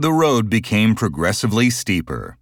The road became progressively steeper.